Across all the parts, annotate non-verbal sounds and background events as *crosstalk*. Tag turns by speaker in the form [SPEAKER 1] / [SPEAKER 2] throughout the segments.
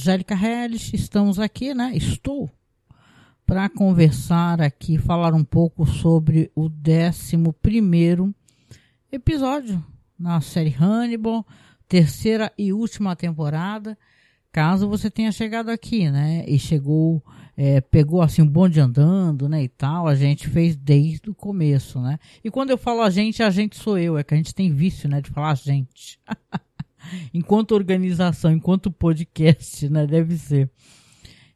[SPEAKER 1] Angélica Helles, estamos aqui, né? Estou para conversar aqui, falar um pouco sobre o 11 episódio na série Hannibal, terceira e última temporada. Caso você tenha chegado aqui, né? E chegou, é, pegou assim um bonde andando, né? E tal, a gente fez desde o começo, né? E quando eu falo a gente, a gente sou eu, é que a gente tem vício, né? De falar a gente. *laughs* enquanto organização, enquanto podcast, né? Deve ser.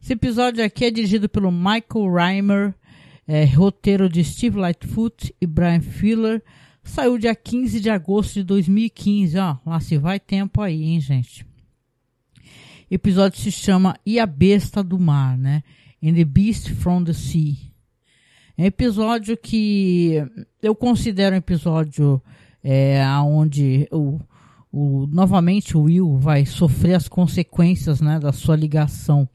[SPEAKER 1] Esse episódio aqui é dirigido pelo Michael Reimer, é, roteiro de Steve Lightfoot e Brian Filler. Saiu dia 15 de agosto de 2015, ó. Lá se vai tempo aí, hein, gente. O episódio se chama E a Besta do Mar, né? In the Beast from the Sea. É um episódio que eu considero um episódio é, onde o, o, novamente o Will vai sofrer as consequências né, da sua ligação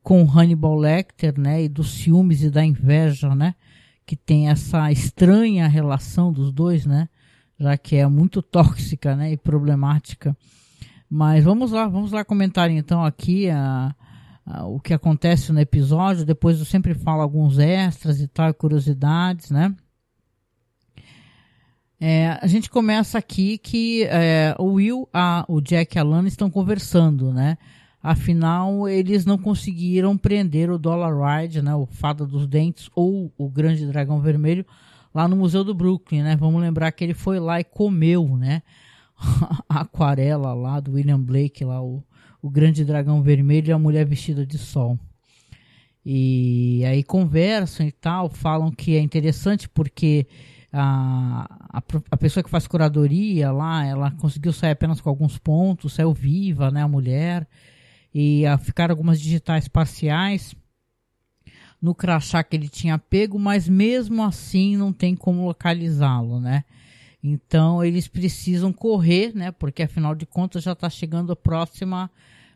[SPEAKER 1] com Hannibal Lecter, né, e dos ciúmes e da inveja, né, que tem essa estranha relação dos dois, né, já que é muito tóxica, né, e problemática. Mas vamos lá, vamos lá comentar então aqui a, a, o que acontece no episódio. Depois eu sempre falo alguns extras e tal, curiosidades, né. É, a gente começa aqui que é, o Will, a, o Jack e a Lana estão conversando, né? Afinal, eles não conseguiram prender o Dollar Ride, né, o Fada dos Dentes ou o Grande Dragão Vermelho lá no Museu do Brooklyn, né? Vamos lembrar que ele foi lá e comeu, né? *laughs* a aquarela lá do William Blake, lá o, o Grande Dragão Vermelho e a Mulher Vestida de Sol. E aí conversam e tal, falam que é interessante porque a, a, a, pessoa que faz curadoria lá, ela conseguiu sair apenas com alguns pontos, saiu viva, né, a mulher e a ficar algumas digitais parciais no crachá que ele tinha pego, mas mesmo assim não tem como localizá-lo, né? Então eles precisam correr, né? Porque afinal de contas já está chegando a próxima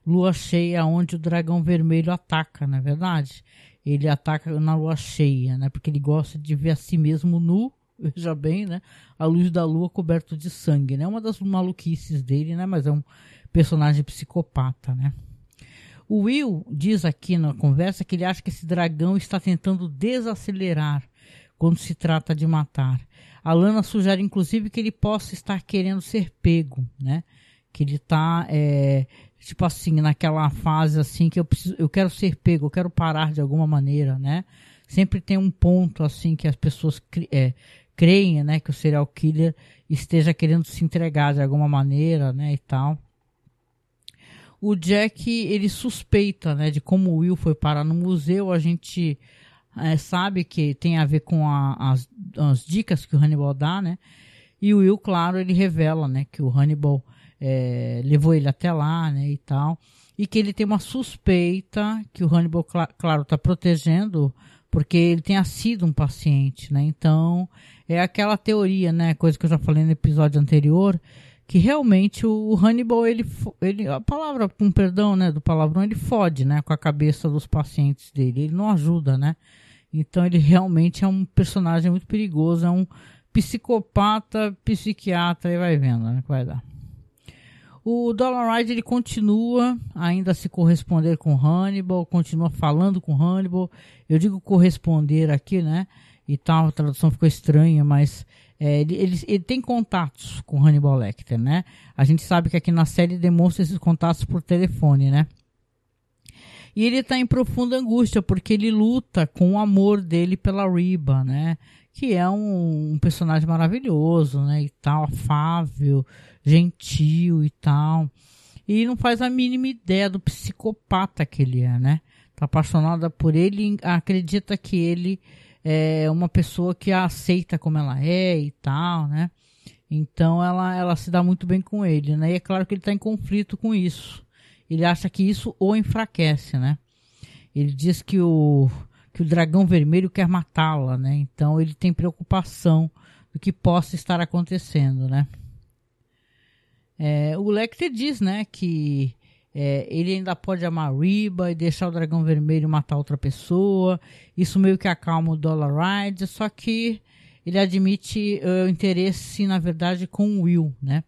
[SPEAKER 1] lua cheia onde o dragão vermelho ataca, não é verdade? Ele ataca na lua cheia, né? Porque ele gosta de ver a si mesmo nu, *laughs* veja bem, né? A luz da lua coberto de sangue, né? Uma das maluquices dele, né? Mas é um personagem psicopata, né? O Will diz aqui na conversa que ele acha que esse dragão está tentando desacelerar quando se trata de matar. A Lana sugere, inclusive, que ele possa estar querendo ser pego, né? Que ele está, é, tipo assim, naquela fase assim que eu preciso, eu quero ser pego, eu quero parar de alguma maneira, né? Sempre tem um ponto assim que as pessoas é, creem, né, que o serial killer esteja querendo se entregar de alguma maneira, né, e tal o Jack ele suspeita, né, de como o Will foi parar no museu. A gente é, sabe que tem a ver com a, as, as, dicas que o Hannibal dá, né? E o Will, claro, ele revela, né, que o Hannibal é, levou ele até lá, né, e tal, e que ele tem uma suspeita que o Hannibal, cl claro, está protegendo porque ele tenha sido um paciente, né? Então é aquela teoria, né, coisa que eu já falei no episódio anterior que realmente o Hannibal, ele, ele a palavra, com perdão, né, do palavrão, ele fode, né, com a cabeça dos pacientes dele, ele não ajuda, né, então ele realmente é um personagem muito perigoso, é um psicopata, psiquiatra, e vai vendo, né, que vai dar. O Dollar Ride, ele continua ainda a se corresponder com Hannibal, continua falando com Hannibal, eu digo corresponder aqui, né, e tal, a tradução ficou estranha, mas é, ele, ele, ele, tem contatos com Hannibal Lecter, né? A gente sabe que aqui na série demonstra esses contatos por telefone, né? E ele está em profunda angústia porque ele luta com o amor dele pela Riba, né? Que é um, um, personagem maravilhoso, né? E tal, afável, gentil e tal. E não faz a mínima ideia do psicopata que ele é, né? Tá apaixonada por ele, acredita que ele é uma pessoa que a aceita como ela é e tal, né? Então ela, ela se dá muito bem com ele, né? E é claro que ele está em conflito com isso. Ele acha que isso o enfraquece, né? Ele diz que o, que o dragão vermelho quer matá-la, né? Então ele tem preocupação do que possa estar acontecendo, né? É, o Lecter diz, né, que é, ele ainda pode amar Riba e deixar o dragão vermelho matar outra pessoa. Isso meio que acalma o Dollar Ride, só que ele admite uh, o interesse, na verdade, com o Will, né?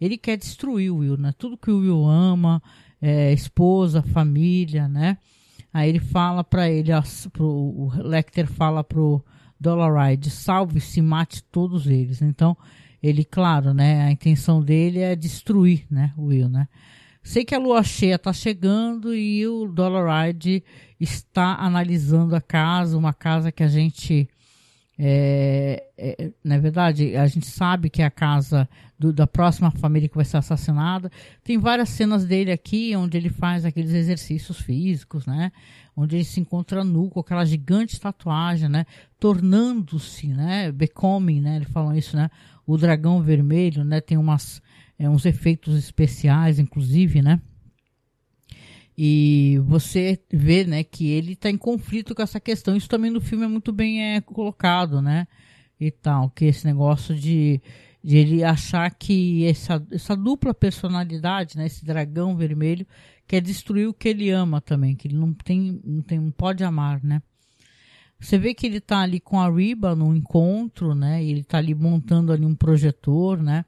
[SPEAKER 1] Ele quer destruir o Will, né? Tudo que o Will ama, é, esposa, família, né? Aí ele fala para ele, pro, o Lecter fala pro Dollaride, salve-se, mate todos eles. Então, ele, claro, né, a intenção dele é destruir, né, o Will, né? Sei que a lua cheia está chegando e o Dollaride está analisando a casa, uma casa que a gente é, é, na verdade, a gente sabe que é a casa do, da próxima família que vai ser assassinada. Tem várias cenas dele aqui onde ele faz aqueles exercícios físicos, né? Onde ele se encontra nu com aquela gigante tatuagem, né? Tornando-se, né? Becoming, né? Ele fala isso, né? O dragão vermelho, né? Tem umas, é, uns efeitos especiais, inclusive, né? E você vê, né, que ele está em conflito com essa questão. Isso também no filme é muito bem é, colocado, né? E tal, que esse negócio de, de ele achar que essa, essa dupla personalidade, né, esse dragão vermelho, quer destruir o que ele ama também, que ele não tem, não tem, não pode amar, né? Você vê que ele está ali com a Riba no encontro, né? Ele está ali montando ali um projetor, né?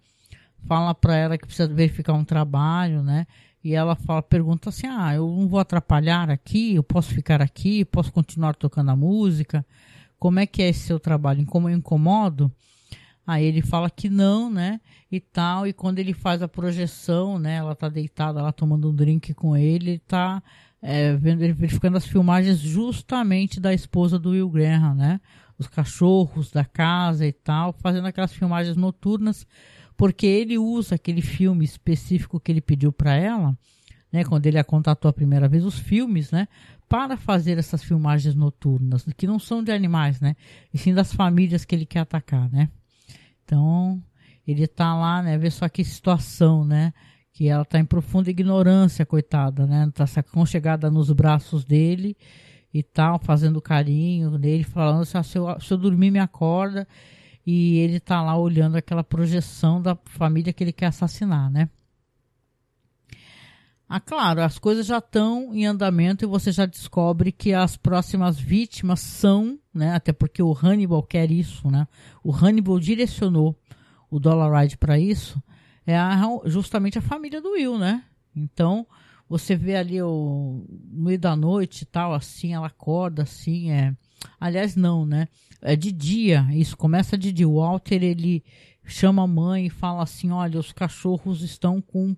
[SPEAKER 1] Fala para ela que precisa verificar um trabalho, né? E ela fala, pergunta assim: Ah, eu não vou atrapalhar aqui, eu posso ficar aqui, posso continuar tocando a música. Como é que é esse seu trabalho? Como eu incomodo? Aí ele fala que não, né? E tal. E quando ele faz a projeção, né? Ela tá deitada lá tomando um drink com ele, ele tá é, vendo, verificando as filmagens justamente da esposa do Will Graham, né? Os cachorros da casa e tal, fazendo aquelas filmagens noturnas porque ele usa aquele filme específico que ele pediu para ela, né, quando ele a contatou a primeira vez, os filmes, né, para fazer essas filmagens noturnas, que não são de animais, né, e sim das famílias que ele quer atacar, né. Então, ele está lá, né, vê só que situação, né, que ela está em profunda ignorância, coitada, né, está aconchegada nos braços dele e tal, fazendo carinho nele, falando se, eu, se eu dormir me acorda e ele tá lá olhando aquela projeção da família que ele quer assassinar, né? Ah, claro, as coisas já estão em andamento e você já descobre que as próximas vítimas são, né? Até porque o Hannibal quer isso, né? O Hannibal direcionou o Dollar Ride para isso. É a, justamente a família do Will, né? Então, você vê ali o no meio da noite e tal, assim, ela acorda, assim, é. Aliás, não, né? É de dia, isso começa de dia. O Walter ele chama a mãe e fala assim: olha, os cachorros estão com.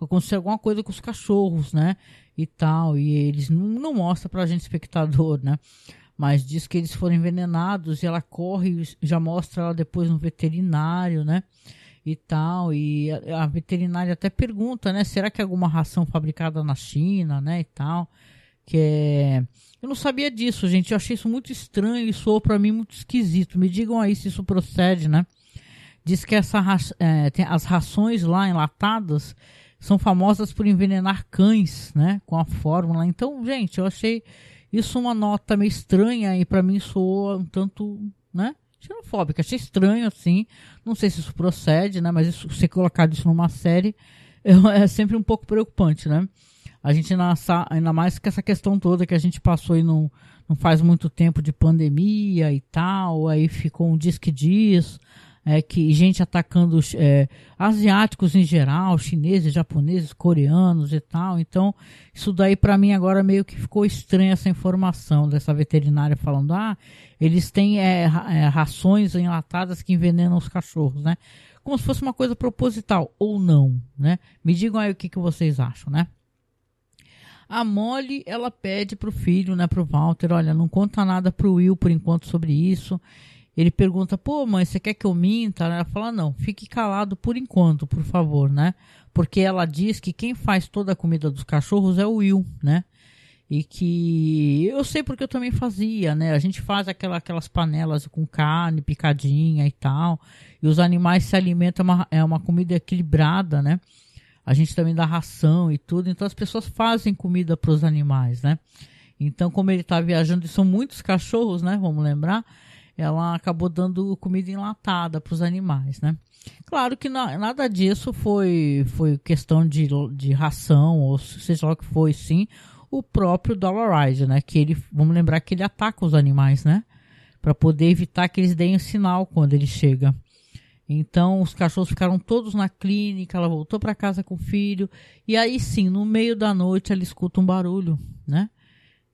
[SPEAKER 1] Aconteceu alguma coisa com os cachorros, né? E tal. E eles não, não mostra pra gente, espectador, né? Mas diz que eles foram envenenados e ela corre já mostra ela depois no veterinário, né? E tal. E a, a veterinária até pergunta, né? Será que é alguma ração fabricada na China, né? E tal. Que é eu não sabia disso, gente. Eu achei isso muito estranho e soou para mim muito esquisito. Me digam aí se isso procede, né? Diz que essa, é, as rações lá enlatadas são famosas por envenenar cães, né? Com a fórmula. Então, gente, eu achei isso uma nota meio estranha e para mim soou um tanto, né? Xenofóbica. Achei estranho, assim. Não sei se isso procede, né? Mas isso, colocar isso numa série *laughs* é sempre um pouco preocupante, né? A gente ainda mais que essa questão toda que a gente passou aí não, não faz muito tempo de pandemia e tal, aí ficou um disque diz, é, que gente atacando é, asiáticos em geral, chineses, japoneses, coreanos e tal. Então, isso daí para mim agora meio que ficou estranha essa informação dessa veterinária falando, ah, eles têm é, é, rações enlatadas que envenenam os cachorros, né? Como se fosse uma coisa proposital, ou não, né? Me digam aí o que, que vocês acham, né? A Molly, ela pede pro filho, né, pro Walter, olha, não conta nada pro Will por enquanto sobre isso. Ele pergunta, pô, mãe, você quer que eu minta? Ela fala, não, fique calado por enquanto, por favor, né? Porque ela diz que quem faz toda a comida dos cachorros é o Will, né? E que eu sei porque eu também fazia, né? A gente faz aquela, aquelas panelas com carne picadinha e tal. E os animais se alimentam, é uma, é uma comida equilibrada, né? A gente também dá ração e tudo, então as pessoas fazem comida para os animais, né? Então, como ele está viajando, e são muitos cachorros, né? Vamos lembrar, ela acabou dando comida enlatada para os animais, né? Claro que na, nada disso foi, foi questão de, de ração, ou seja lá o que foi, sim, o próprio Dollaride, né? Que ele, vamos lembrar que ele ataca os animais, né? Para poder evitar que eles deem o sinal quando ele chega. Então os cachorros ficaram todos na clínica, ela voltou para casa com o filho e aí sim, no meio da noite ela escuta um barulho, né?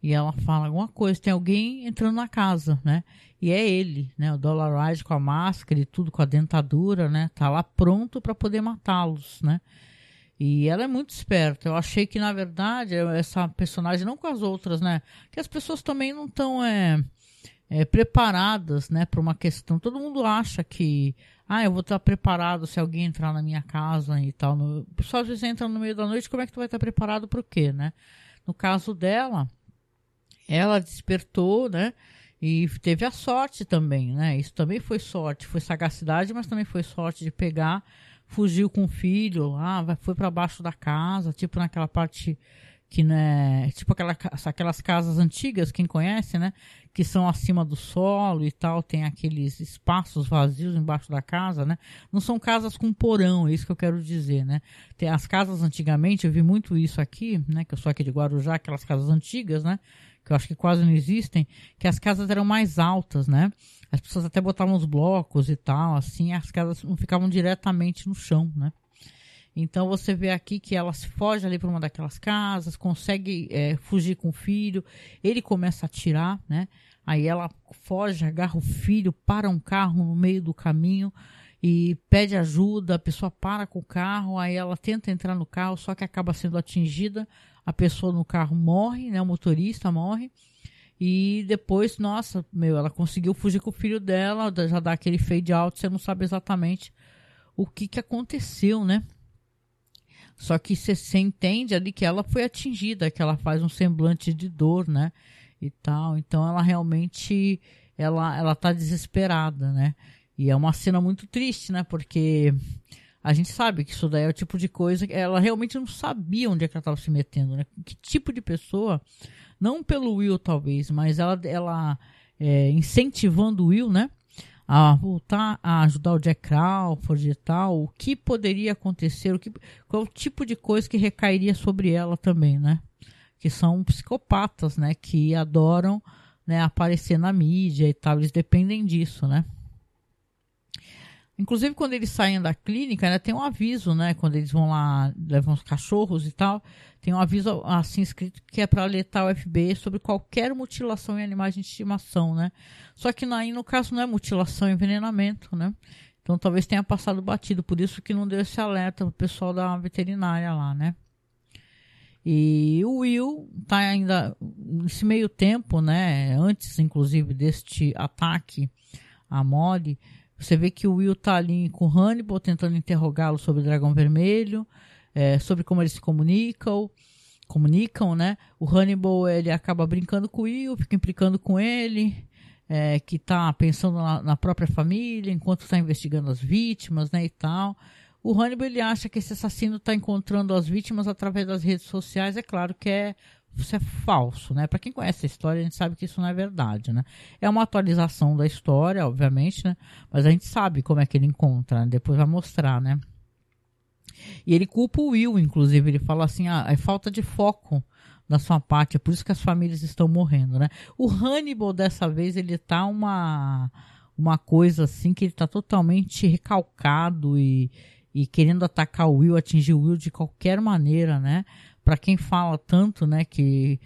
[SPEAKER 1] E ela fala alguma coisa, tem alguém entrando na casa, né? E é ele, né? O Dollar Ride com a máscara e tudo, com a dentadura, né? Tá lá pronto para poder matá-los, né? E ela é muito esperta. Eu achei que, na verdade, essa personagem, não com as outras, né? Que as pessoas também não estão é, é, preparadas, né? Para uma questão. Todo mundo acha que ah, eu vou estar preparado se alguém entrar na minha casa e tal. Pessoal às vezes entra no meio da noite, como é que tu vai estar preparado para o quê, né? No caso dela, ela despertou, né? E teve a sorte também, né? Isso também foi sorte, foi sagacidade, mas também foi sorte de pegar, fugiu com o filho, ah, foi para baixo da casa, tipo naquela parte que né, tipo aquela, aquelas casas antigas, quem conhece, né, que são acima do solo e tal, tem aqueles espaços vazios embaixo da casa, né? Não são casas com porão, é isso que eu quero dizer, né? Tem as casas antigamente, eu vi muito isso aqui, né, que eu sou aqui de Guarujá, aquelas casas antigas, né, que eu acho que quase não existem, que as casas eram mais altas, né? As pessoas até botavam os blocos e tal, assim, as casas não ficavam diretamente no chão, né? Então você vê aqui que ela se foge ali para uma daquelas casas, consegue é, fugir com o filho, ele começa a atirar, né? Aí ela foge, agarra o filho, para um carro no meio do caminho e pede ajuda, a pessoa para com o carro, aí ela tenta entrar no carro, só que acaba sendo atingida, a pessoa no carro morre, né? O motorista morre. E depois, nossa, meu, ela conseguiu fugir com o filho dela, já dá aquele fade out, você não sabe exatamente o que, que aconteceu, né? Só que você entende ali que ela foi atingida, que ela faz um semblante de dor, né? E tal. Então ela realmente ela ela tá desesperada, né? E é uma cena muito triste, né? Porque a gente sabe que isso daí é o tipo de coisa que ela realmente não sabia onde é que ela estava se metendo, né? Que tipo de pessoa, não pelo Will talvez, mas ela ela é, incentivando o Will, né? A voltar a ajudar o Jack Crawford e tal, o que poderia acontecer, o que, qual o tipo de coisa que recairia sobre ela também, né? Que são psicopatas, né? Que adoram né, aparecer na mídia e tal, eles dependem disso, né? Inclusive, quando eles saem da clínica, né, tem um aviso, né? Quando eles vão lá, levam os cachorros e tal, tem um aviso assim escrito que é para alertar o FBI sobre qualquer mutilação em animais de estimação, né? Só que aí, no caso, não é mutilação, é envenenamento, né? Então, talvez tenha passado batido, por isso que não deu esse alerta pro pessoal da veterinária lá, né? E o Will tá ainda nesse meio tempo, né? Antes, inclusive, deste ataque à Molly, você vê que o Will tá ali com Hannibal tentando interrogá-lo sobre o Dragão Vermelho, é, sobre como eles se comunicam, comunicam, né? O Hannibal ele acaba brincando com o Will, fica implicando com ele, é, que tá pensando na, na, própria família enquanto está investigando as vítimas, né, e tal. O Hannibal ele acha que esse assassino está encontrando as vítimas através das redes sociais. É claro que é isso é falso, né? Para quem conhece a história, a gente sabe que isso não é verdade, né? É uma atualização da história, obviamente, né? Mas a gente sabe como é que ele encontra, né? depois vai mostrar, né? E ele culpa o Will, inclusive, ele fala assim, ah, é falta de foco da sua parte, é por isso que as famílias estão morrendo, né? O Hannibal, dessa vez, ele tá uma, uma coisa assim, que ele tá totalmente recalcado e, e querendo atacar o Will, atingir o Will de qualquer maneira, né? Para quem fala tanto, né, que,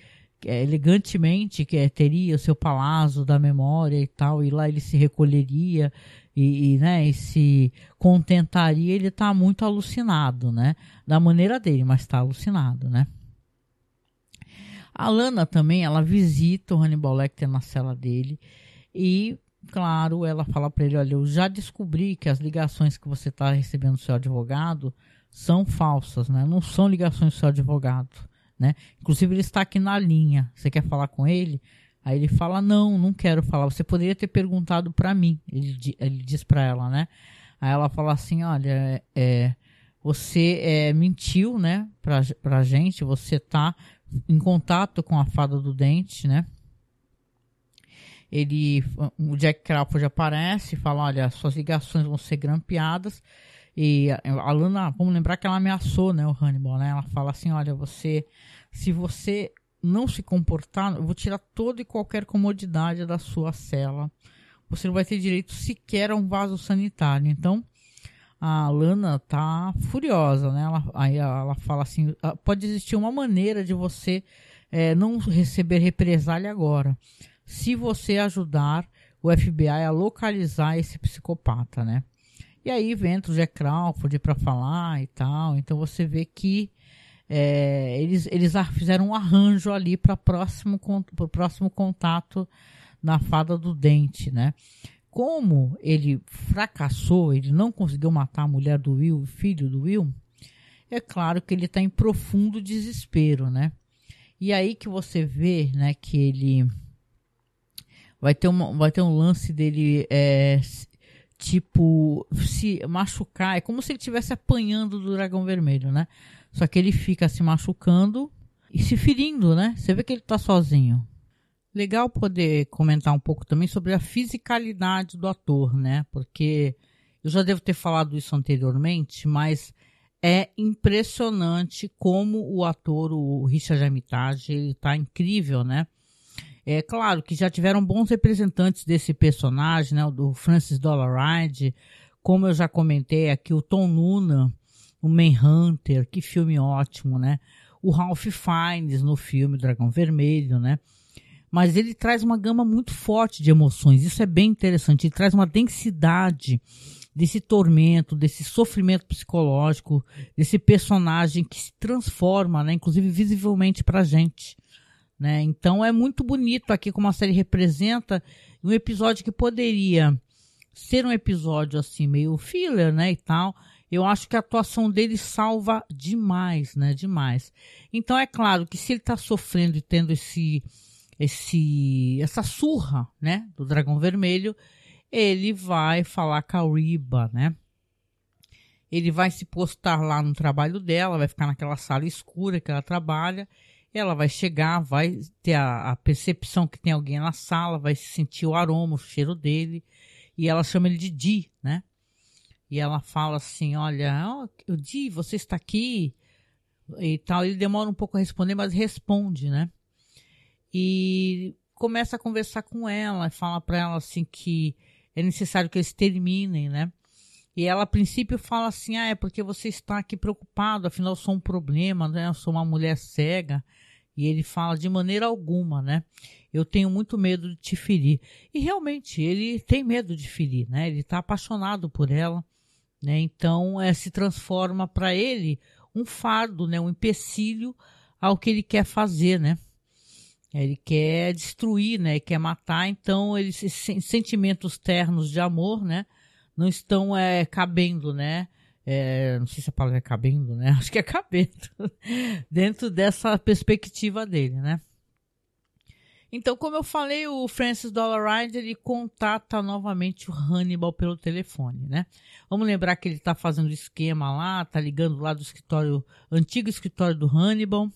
[SPEAKER 1] é, elegantemente que é, teria o seu palácio da memória e tal, e lá ele se recolheria e, e, né, e se contentaria, ele está muito alucinado, né, da maneira dele, mas está alucinado, né. A Lana também, ela visita o Hannibal Lecter na cela dele e, claro, ela fala para ele, olha, eu já descobri que as ligações que você está recebendo do seu advogado são falsas, né? Não são ligações do seu advogado, né? Inclusive ele está aqui na linha. Você quer falar com ele? Aí ele fala: "Não, não quero falar. Você poderia ter perguntado para mim". Ele, ele diz para ela, né? Aí ela fala assim: "Olha, é, você é, mentiu, né, pra, pra gente, você tá em contato com a fada do dente, né? Ele, o Jack Crawford aparece e fala, olha, suas ligações vão ser grampeadas e a Luna, vamos lembrar que ela ameaçou, né, o Hannibal, né? Ela fala assim, olha, você, se você não se comportar, eu vou tirar toda e qualquer comodidade da sua cela. Você não vai ter direito sequer a um vaso sanitário. Então, a Lana tá furiosa, né? Ela, aí ela fala assim: ah, pode existir uma maneira de você é, não receber represália agora, se você ajudar o FBI a localizar esse psicopata, né? E aí vem o Jack Crawford para falar e tal. Então você vê que é, eles, eles fizeram um arranjo ali para próximo o próximo contato na fada do dente, né? Como ele fracassou, ele não conseguiu matar a mulher do Will, filho do Will, é claro que ele está em profundo desespero, né? E aí que você vê, né, que ele vai ter, uma, vai ter um lance dele é, tipo se machucar, é como se ele estivesse apanhando do dragão vermelho, né? Só que ele fica se machucando e se ferindo, né? Você vê que ele tá sozinho. Legal poder comentar um pouco também sobre a fisicalidade do ator, né? Porque eu já devo ter falado isso anteriormente, mas é impressionante como o ator, o Richard Armitage, ele tá incrível, né? É claro que já tiveram bons representantes desse personagem, né? O do Francis Dollaride, como eu já comentei aqui, o Tom Noonan, o Manhunter, que filme ótimo, né? O Ralph Fiennes no filme Dragão Vermelho, né? Mas ele traz uma gama muito forte de emoções, isso é bem interessante. Ele traz uma densidade desse tormento, desse sofrimento psicológico, desse personagem que se transforma, né, inclusive visivelmente para a gente. Né? Então é muito bonito aqui como a série representa um episódio que poderia ser um episódio assim meio filler, né, e tal. Eu acho que a atuação dele salva demais, né, demais. Então é claro que se ele está sofrendo e tendo esse esse essa surra, né, do dragão vermelho, ele vai falar com a Riba, né? Ele vai se postar lá no trabalho dela, vai ficar naquela sala escura que ela trabalha ela vai chegar, vai ter a, a, percepção que tem alguém na sala, vai sentir o aroma, o cheiro dele, e ela chama ele de Di, né? E ela fala assim, olha, oh, Di, você está aqui? E tal, ele demora um pouco a responder, mas responde, né? E começa a conversar com ela, fala para ela assim que é necessário que eles terminem, né? E ela, a princípio, fala assim: ah, é porque você está aqui preocupado, afinal, eu sou um problema, né? Eu sou uma mulher cega. E ele fala de maneira alguma, né? Eu tenho muito medo de te ferir. E realmente, ele tem medo de ferir, né? Ele está apaixonado por ela, né? Então, é, se transforma para ele um fardo, né? Um empecilho ao que ele quer fazer, né? Ele quer destruir, né? Ele quer matar. Então, eles, sentimentos ternos de amor, né? Não estão é, cabendo, né? é, não sei se a palavra é cabendo, né? *laughs* Acho que é cabendo, *laughs* dentro dessa perspectiva dele, né? Então, como eu falei, o Francis Dollaride ele contata novamente o Hannibal pelo telefone, né? Vamos lembrar que ele está fazendo esquema lá, tá ligando lá do escritório, antigo escritório do Hannibal,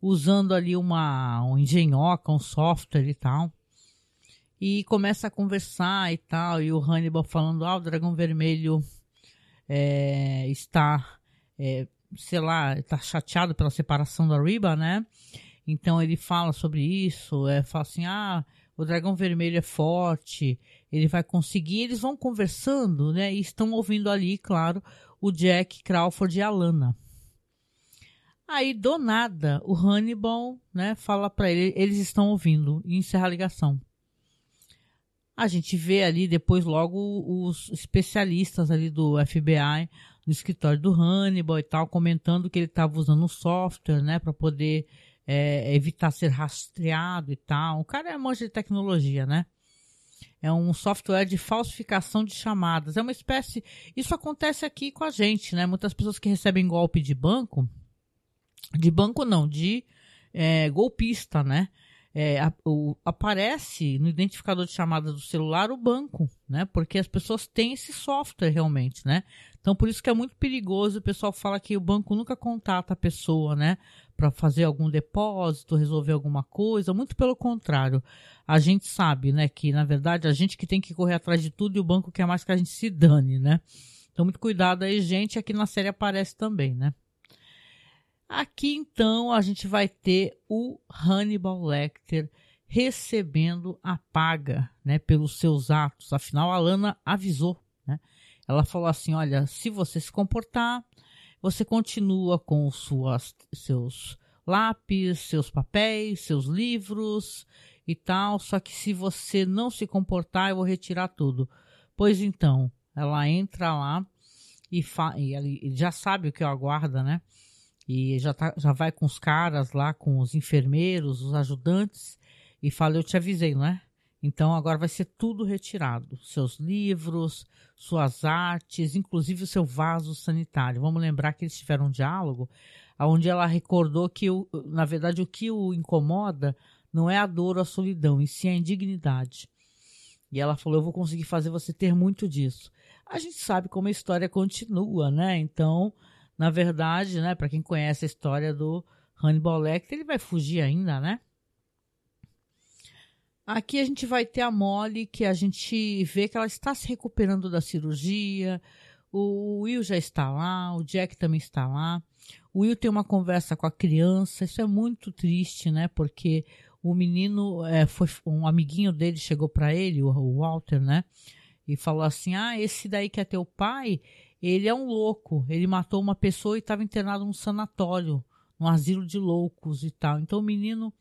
[SPEAKER 1] usando ali uma um engenhoca, um software e tal. E começa a conversar e tal, e o Hannibal falando, ah, o dragão vermelho é, está, é, sei lá, está chateado pela separação da Riba, né? Então ele fala sobre isso, é, fala assim, ah, o dragão vermelho é forte, ele vai conseguir. Eles vão conversando, né? E estão ouvindo ali, claro, o Jack Crawford e a Lana. Aí, do nada, o Hannibal, né, fala para ele, eles estão ouvindo e encerra a ligação. A gente vê ali depois logo os especialistas ali do FBI no escritório do Hannibal e tal, comentando que ele estava usando um software, né, para poder é, evitar ser rastreado e tal. O cara é manja de tecnologia, né? É um software de falsificação de chamadas. É uma espécie. Isso acontece aqui com a gente, né? Muitas pessoas que recebem golpe de banco, de banco não, de é, golpista, né? É, a, o, aparece no identificador de chamada do celular o banco, né? Porque as pessoas têm esse software realmente, né? Então por isso que é muito perigoso. O pessoal fala que o banco nunca contata a pessoa, né? Para fazer algum depósito, resolver alguma coisa. Muito pelo contrário, a gente sabe, né? Que na verdade a gente que tem que correr atrás de tudo e o banco quer mais que a gente se dane, né? Então muito cuidado aí, gente. Aqui na série aparece também, né? Aqui então a gente vai ter o Hannibal Lecter recebendo a paga, né, pelos seus atos. Afinal, a Lana avisou, né? Ela falou assim: olha, se você se comportar, você continua com suas, seus lápis, seus papéis, seus livros e tal. Só que se você não se comportar, eu vou retirar tudo. Pois então, ela entra lá e, e já sabe o que aguarda, né? E já, tá, já vai com os caras lá, com os enfermeiros, os ajudantes, e fala: Eu te avisei, não é? Então agora vai ser tudo retirado: seus livros, suas artes, inclusive o seu vaso sanitário. Vamos lembrar que eles tiveram um diálogo onde ela recordou que, na verdade, o que o incomoda não é a dor ou a solidão, e sim a indignidade. E ela falou: Eu vou conseguir fazer você ter muito disso. A gente sabe como a história continua, né? Então, na verdade, né, para quem conhece a história do Hannibal Lecter, ele vai fugir ainda, né? Aqui a gente vai ter a Molly, que a gente vê que ela está se recuperando da cirurgia. O Will já está lá, o Jack também está lá. O Will tem uma conversa com a criança. Isso é muito triste, né? Porque o menino é, foi um amiguinho dele chegou para ele, o Walter, né? E falou assim: "Ah, esse daí que é teu pai, ele é um louco. Ele matou uma pessoa e estava internado num sanatório, num asilo de loucos e tal". Então o menino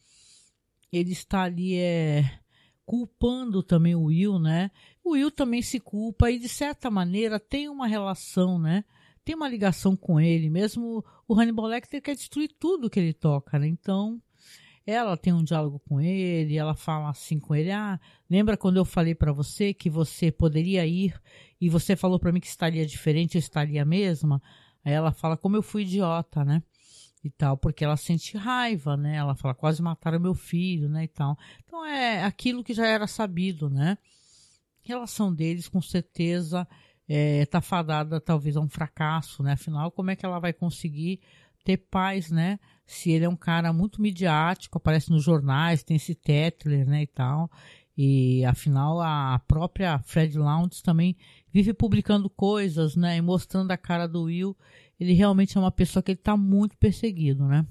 [SPEAKER 1] ele está ali é culpando também o Will, né? O Will também se culpa e de certa maneira tem uma relação, né? Tem uma ligação com ele, mesmo o Hannibal Lecter quer destruir tudo que ele toca, né? Então, ela tem um diálogo com ele, ela fala assim com ele: "Ah, lembra quando eu falei para você que você poderia ir e você falou para mim que estaria diferente, eu estaria a mesma?" Aí ela fala: "Como eu fui idiota, né?" e tal, porque ela sente raiva, né? Ela fala, quase mataram meu filho, né? E tal. Então é aquilo que já era sabido, né? A relação deles, com certeza, é, tá fadada talvez a um fracasso, né? Afinal, como é que ela vai conseguir ter paz, né? Se ele é um cara muito midiático, aparece nos jornais, tem esse Tetler, né? E tal. E afinal, a própria Fred Lounge também vive publicando coisas, né? E mostrando a cara do Will ele realmente é uma pessoa que ele tá muito perseguido, né?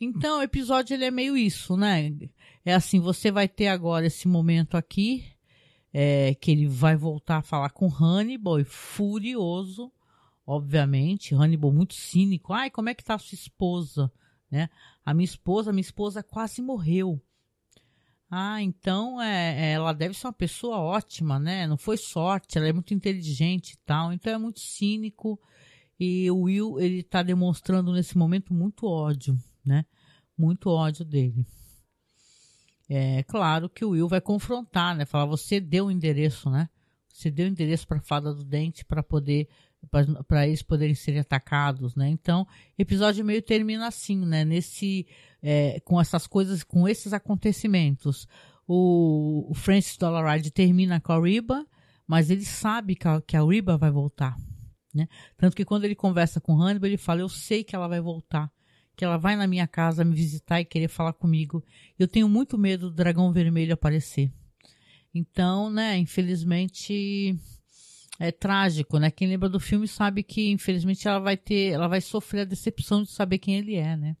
[SPEAKER 1] Então, o episódio ele é meio isso, né? É assim, você vai ter agora esse momento aqui, é, que ele vai voltar a falar com Hannibal, furioso, obviamente, Hannibal muito cínico. Ai, como é que tá sua esposa? Né? A minha esposa, minha esposa quase morreu. Ah, então é, é, ela deve ser uma pessoa ótima, né? Não foi sorte, ela é muito inteligente e tal. Então é muito cínico. E o Will, ele tá demonstrando nesse momento muito ódio, né? Muito ódio dele. É claro que o Will vai confrontar, né? Falar, você deu o endereço, né? Você deu o endereço para a fada do dente para poder para eles poderem ser atacados, né? Então, episódio meio termina assim, né? Nesse é, com essas coisas, com esses acontecimentos. O, o Francis Dollaride termina com a Riba, mas ele sabe que a, que a Riba vai voltar, né? Tanto que quando ele conversa com Hannibal, ele fala: "Eu sei que ela vai voltar, que ela vai na minha casa me visitar e querer falar comigo. Eu tenho muito medo do dragão vermelho aparecer." Então, né, infelizmente é trágico, né? Quem lembra do filme sabe que infelizmente ela vai ter, ela vai sofrer a decepção de saber quem ele é, né?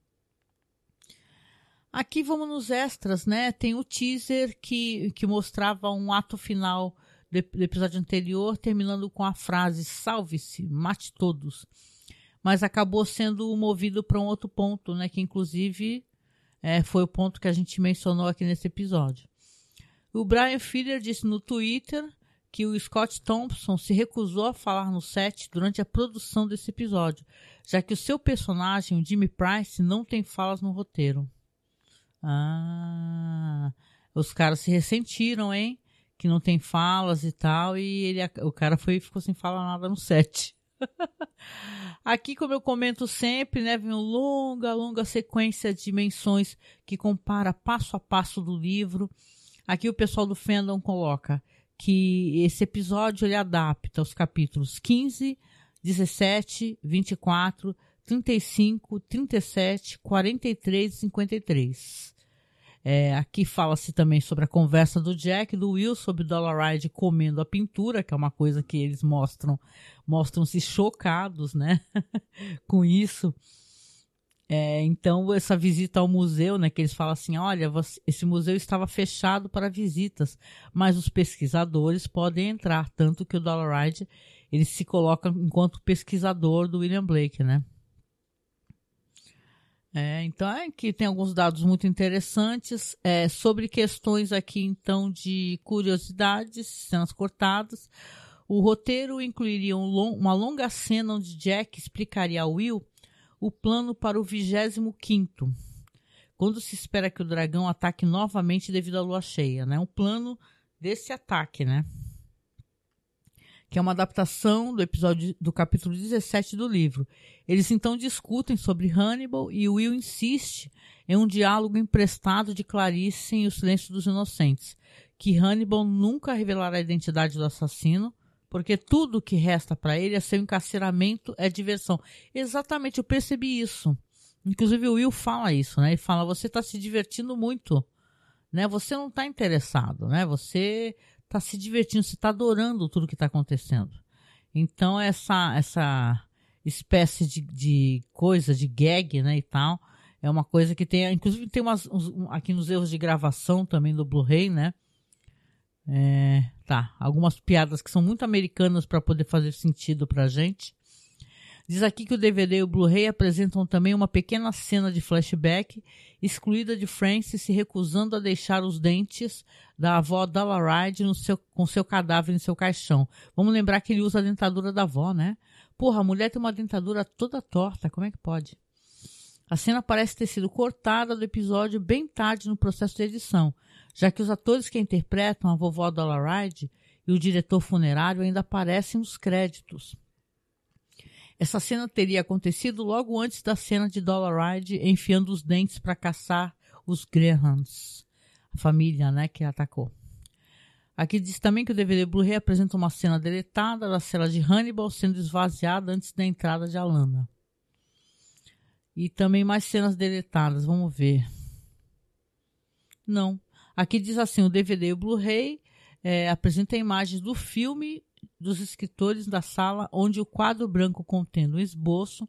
[SPEAKER 1] Aqui vamos nos extras, né? Tem o teaser que, que mostrava um ato final do, do episódio anterior, terminando com a frase salve-se, mate todos. Mas acabou sendo movido para um outro ponto, né? Que inclusive é, foi o ponto que a gente mencionou aqui nesse episódio. O Brian Filler disse no Twitter que o Scott Thompson se recusou a falar no set durante a produção desse episódio, já que o seu personagem, o Jimmy Price, não tem falas no roteiro. Ah, os caras se ressentiram, hein? Que não tem falas e tal, e ele, o cara foi ficou sem falar nada no set. *laughs* Aqui, como eu comento sempre, né, vem uma longa, longa sequência de menções que compara passo a passo do livro. Aqui o pessoal do fandom coloca que esse episódio ele adapta os capítulos 15, 17, 24, 35, 37, 43 e 53. É, aqui fala-se também sobre a conversa do Jack e do Will sobre Dollaride comendo a pintura, que é uma coisa que eles mostram, mostram-se chocados, né, *laughs* com isso. É, então, essa visita ao museu, né, que eles falam assim, olha, você, esse museu estava fechado para visitas, mas os pesquisadores podem entrar, tanto que o Dollaride, ele se coloca enquanto pesquisador do William Blake, né. É, então, é que tem alguns dados muito interessantes é, sobre questões aqui, então, de curiosidades, cenas cortadas. O roteiro incluiria um long, uma longa cena onde Jack explicaria a Will o plano para o 25 quando se espera que o dragão ataque novamente devido à lua cheia, né? Um plano desse ataque, né? Que é uma adaptação do episódio do capítulo 17 do livro. Eles então discutem sobre Hannibal e Will insiste em um diálogo emprestado de Clarice em O Silêncio dos Inocentes, que Hannibal nunca revelará a identidade do assassino, porque tudo que resta para ele é seu encarceramento, é diversão. Exatamente, eu percebi isso. Inclusive o Will fala isso, né? Ele fala: você está se divertindo muito, né? Você não está interessado, né? Você está se divertindo, você está adorando tudo que está acontecendo. Então essa essa espécie de, de coisa, de gag, né, e tal, é uma coisa que tem, inclusive tem umas uns, aqui nos erros de gravação também do Blu-ray, né? É, tá, algumas piadas que são muito americanas para poder fazer sentido pra gente. Diz aqui que o DVD e o Blu-ray apresentam também uma pequena cena de flashback, excluída de Francis se recusando a deixar os dentes da avó Dollaride no seu, com seu cadáver em seu caixão. Vamos lembrar que ele usa a dentadura da avó, né? Porra, a mulher tem uma dentadura toda torta, como é que pode? A cena parece ter sido cortada do episódio bem tarde no processo de edição, já que os atores que interpretam a vovó Dollaride e o diretor funerário ainda aparecem nos créditos. Essa cena teria acontecido logo antes da cena de Dollaride enfiando os dentes para caçar os Grahams, a família né, que atacou. Aqui diz também que o DVD Blu-ray apresenta uma cena deletada da cela de Hannibal sendo esvaziada antes da entrada de Alana. E também mais cenas deletadas, vamos ver. Não. Aqui diz assim: o DVD e o Blu-ray é, apresenta imagens do filme dos escritores da sala, onde o quadro branco contendo o esboço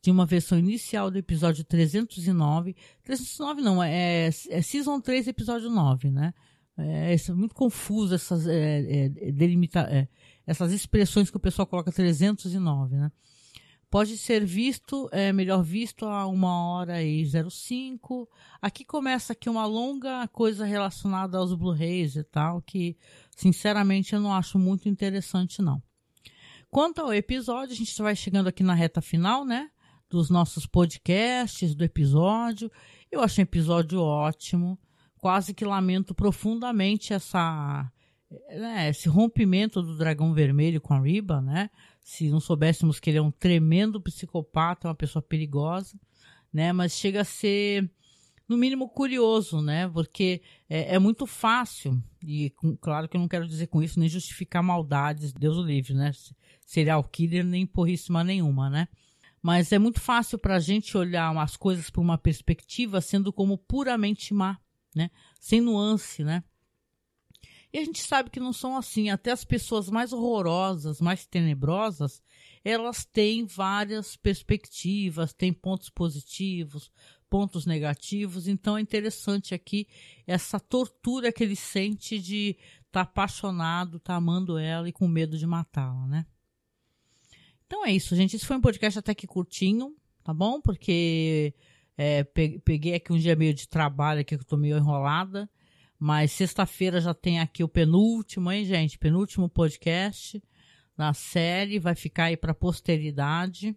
[SPEAKER 1] de uma versão inicial do episódio 309. 309 não, é, é Season 3, episódio 9, né? É, é muito confuso essas, é, é, delimita, é, essas expressões que o pessoal coloca 309, né? Pode ser visto, é melhor visto a uma hora e 05. Aqui começa aqui uma longa coisa relacionada aos Blu-rays e tal, que sinceramente eu não acho muito interessante não. Quanto ao episódio, a gente vai chegando aqui na reta final, né? Dos nossos podcasts, do episódio. Eu achei o episódio ótimo. Quase que lamento profundamente essa, né, esse rompimento do dragão vermelho com a Riba, né? Se não soubéssemos que ele é um tremendo psicopata, uma pessoa perigosa, né? Mas chega a ser, no mínimo, curioso, né? Porque é, é muito fácil, e com, claro que eu não quero dizer com isso nem justificar maldades, Deus o livre, né? Serial killer nem porríssima nenhuma, né? Mas é muito fácil para a gente olhar as coisas por uma perspectiva sendo como puramente má, né? Sem nuance, né? E a gente sabe que não são assim. Até as pessoas mais horrorosas, mais tenebrosas, elas têm várias perspectivas, têm pontos positivos, pontos negativos. Então é interessante aqui essa tortura que ele sente de estar tá apaixonado, estar tá amando ela e com medo de matá-la, né? Então é isso, gente. Esse foi um podcast até que curtinho, tá bom? Porque é, peguei aqui um dia meio de trabalho aqui que eu tô meio enrolada. Mas sexta-feira já tem aqui o penúltimo, hein, gente? Penúltimo podcast na série, vai ficar aí para posteridade.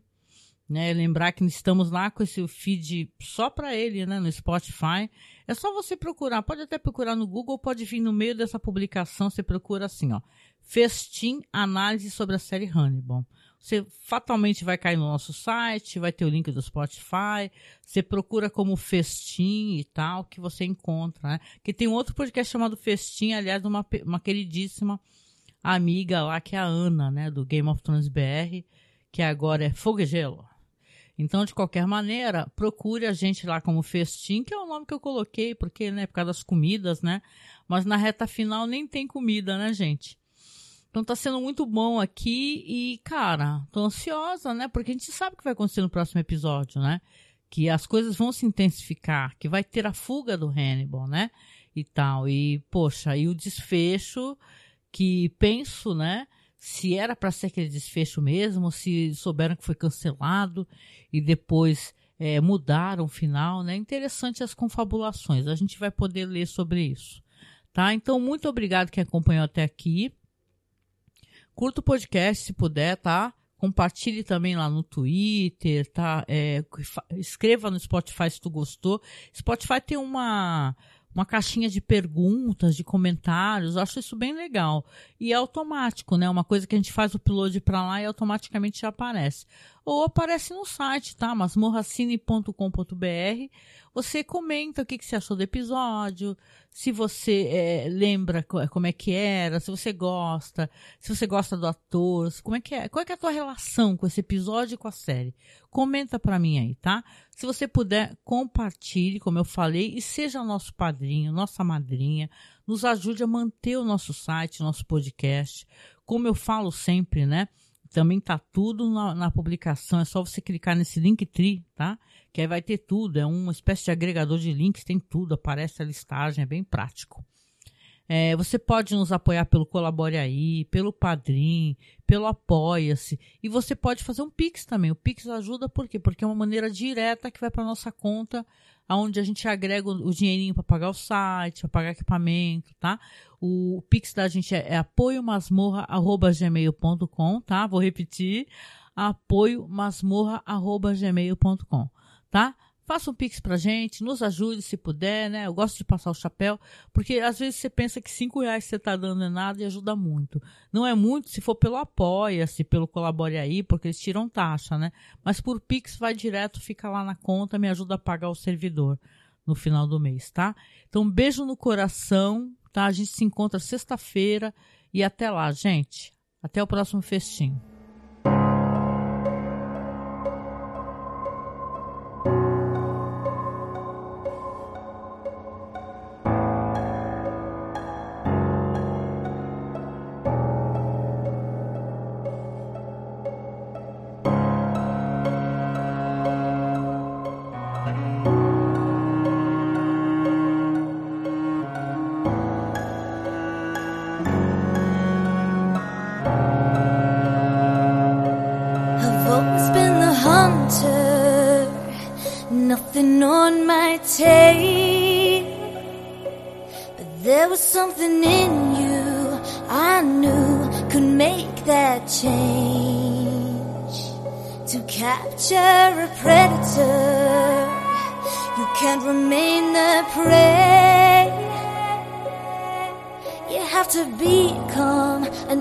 [SPEAKER 1] Né? Lembrar que estamos lá com esse feed só para ele, né? No Spotify. É só você procurar, pode até procurar no Google, pode vir no meio dessa publicação, você procura assim, ó. Festim Análise sobre a série Hannibal. Você fatalmente vai cair no nosso site, vai ter o link do Spotify. Você procura como Festim e tal, que você encontra, né? Que tem um outro podcast chamado Festim, aliás, de uma, uma queridíssima amiga lá, que é a Ana, né? Do Game of Thrones BR, que agora é Fogo e Gelo. Então, de qualquer maneira, procure a gente lá como Festim, que é o nome que eu coloquei, porque, né, por causa das comidas, né? Mas na reta final nem tem comida, né, gente? Então tá sendo muito bom aqui e, cara, tô ansiosa, né? Porque a gente sabe o que vai acontecer no próximo episódio, né? que as coisas vão se intensificar, que vai ter a fuga do Hannibal, né? E tal. E, poxa, e o desfecho que penso, né? Se era para ser aquele desfecho mesmo, se souberam que foi cancelado e depois é, mudaram o final, né? Interessante as confabulações. A gente vai poder ler sobre isso, tá? Então, muito obrigado quem acompanhou até aqui. Curta o podcast se puder, tá? Compartilhe também lá no Twitter, tá? É, escreva no Spotify se tu gostou. Spotify tem uma uma caixinha de perguntas, de comentários, acho isso bem legal. E é automático, né? Uma coisa que a gente faz o upload para lá e automaticamente já aparece. Ou aparece no site, tá? masmorracine.com.br. Você comenta o que, que você achou do episódio, se você é, lembra como é que era, se você gosta, se você gosta do ator, como é que é, qual é, que é a tua relação com esse episódio e com a série. Comenta para mim aí, tá? Se você puder, compartilhe, como eu falei, e seja nosso padrinho, nossa madrinha, nos ajude a manter o nosso site, nosso podcast. Como eu falo sempre, né? Também tá tudo na, na publicação, é só você clicar nesse link tri, tá? Que aí vai ter tudo, é uma espécie de agregador de links, tem tudo, aparece a listagem, é bem prático. É, você pode nos apoiar pelo Colabore Aí, pelo Padrim, pelo Apoia-se. E você pode fazer um Pix também. O Pix ajuda por quê? Porque é uma maneira direta que vai para nossa conta, onde a gente agrega o dinheirinho para pagar o site, para pagar equipamento, tá? O Pix da gente é, é apoiomasmorra.gmail.com, tá? Vou repetir, apoiomasmorra.gmail.com, tá? Faça um pix pra gente, nos ajude se puder, né? Eu gosto de passar o chapéu, porque às vezes você pensa que cinco reais que você tá dando é nada e ajuda muito. Não é muito se for pelo Apoia-se, pelo Colabore Aí, porque eles tiram taxa, né? Mas por pix vai direto, fica lá na conta, me ajuda a pagar o servidor no final do mês, tá? Então, beijo no coração, tá? A gente se encontra sexta-feira e até lá, gente. Até o próximo capture
[SPEAKER 2] a predator, you can't remain a prey. You have to become an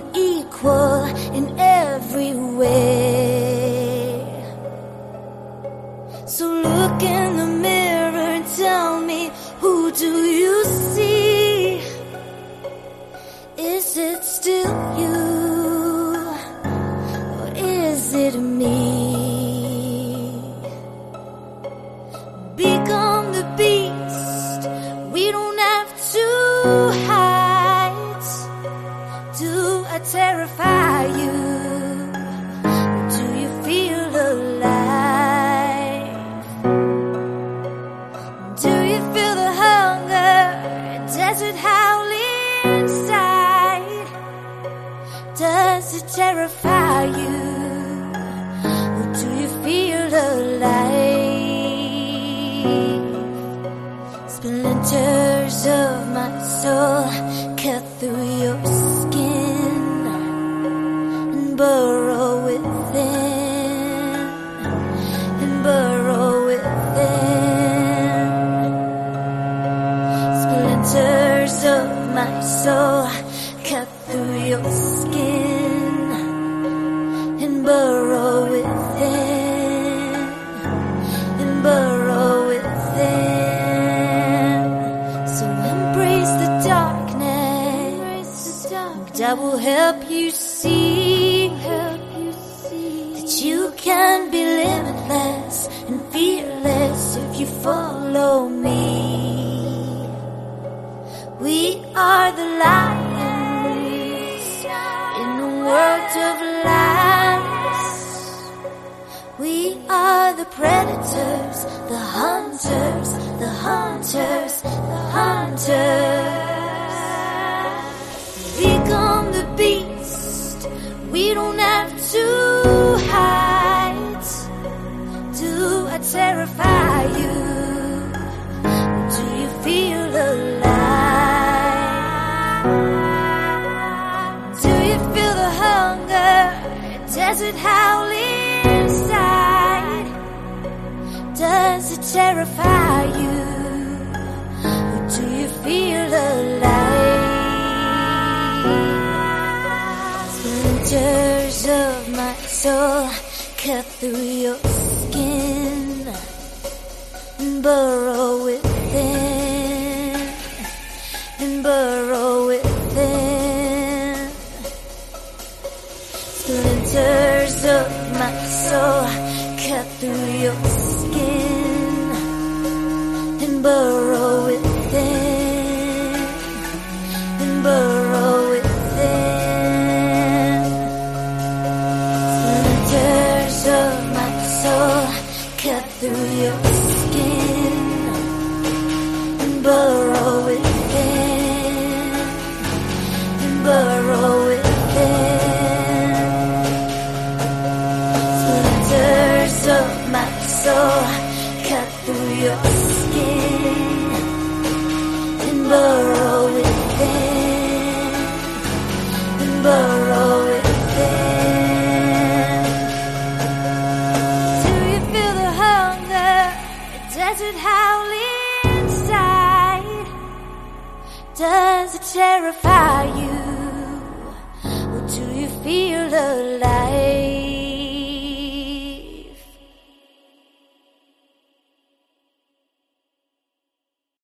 [SPEAKER 2] you follow me. We are the lions in a world of lies. We are the predators, the hunters, the hunters, the hunters. Become the beast. We don't have to hide. Do I terrify? Does it howl inside? Does it terrify you? Or do you feel alive? Splinters of my soul cut through your skin and burrow within and burrow within. Of my soul cut through your skin and burrow